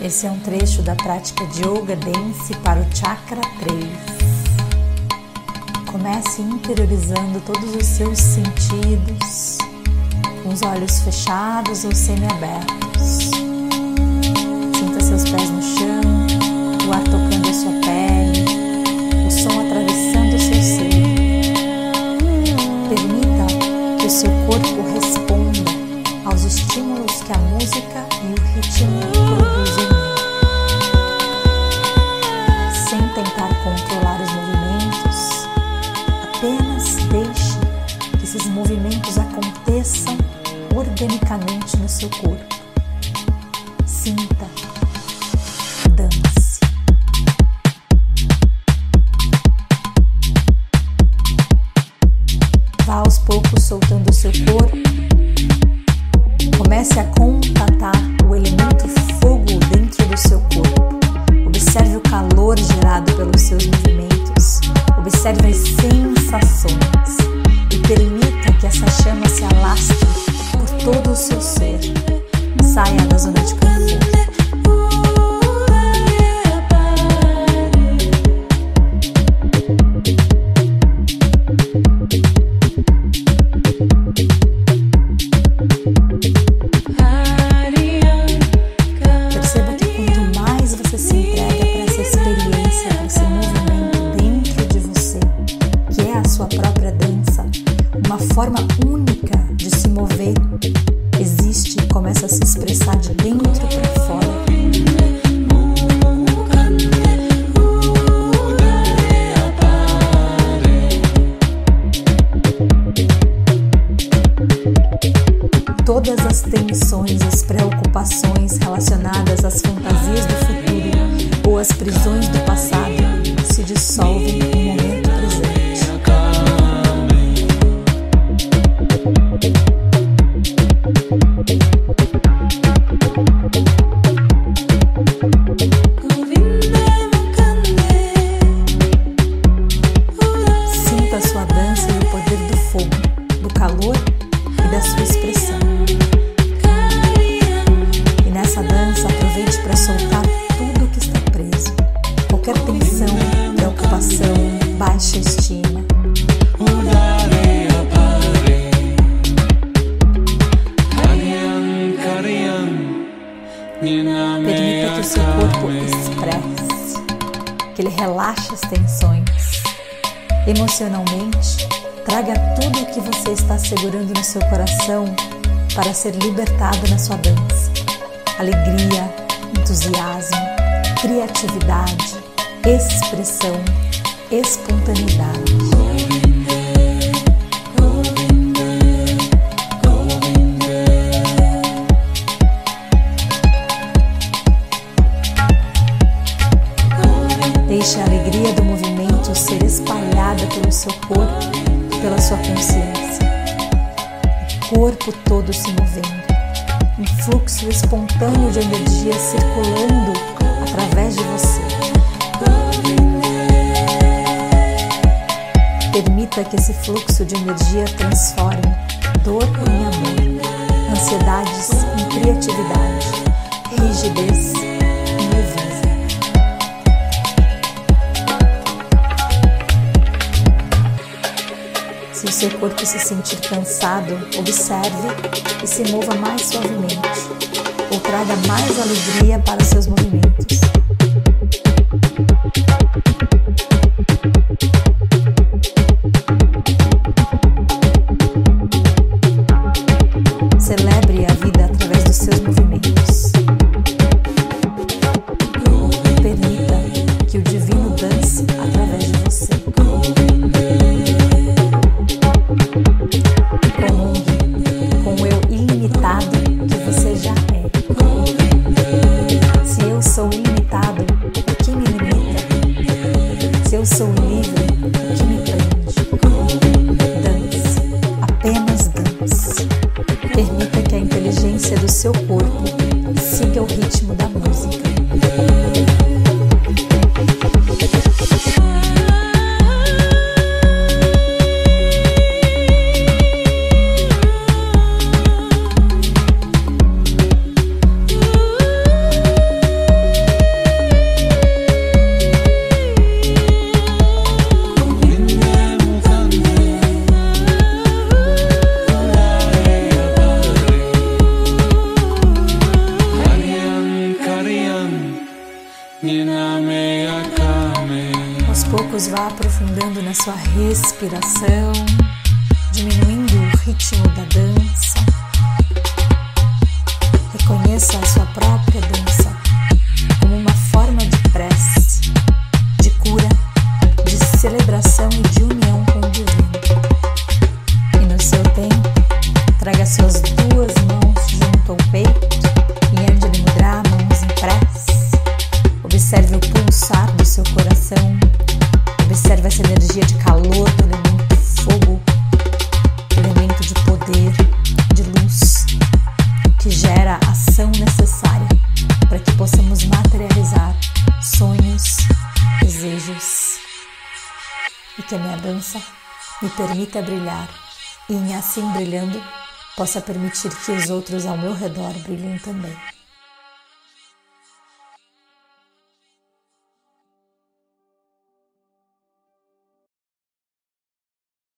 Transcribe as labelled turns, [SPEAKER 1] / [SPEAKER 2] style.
[SPEAKER 1] Esse é um trecho da prática de Yoga Dance para o Chakra 3. Comece interiorizando todos os seus sentidos, com os olhos fechados ou semiabertos. Relacionadas às fantasias do futuro ou às prisões do Permita que o seu corpo expresse, que ele relaxe as tensões. Emocionalmente, traga tudo o que você está segurando no seu coração para ser libertado na sua dança. Alegria, entusiasmo, criatividade, expressão, espontaneidade. Corpo todo se movendo. Um fluxo espontâneo de energia circulando através de você. Permita que esse fluxo de energia transforme dor em amor, ansiedades em criatividade, rigidez seu corpo se sentir cansado, observe e se mova mais suavemente, ou traga mais alegria para seus movimentos. Celeste na sua respiração, diminuindo o ritmo da dança. Reconheça a sua própria dança como uma forma de prece, de cura, de celebração e de união com o divino. E no seu tempo, traga suas me permita brilhar e, em assim brilhando, possa permitir que os outros ao meu redor brilhem também.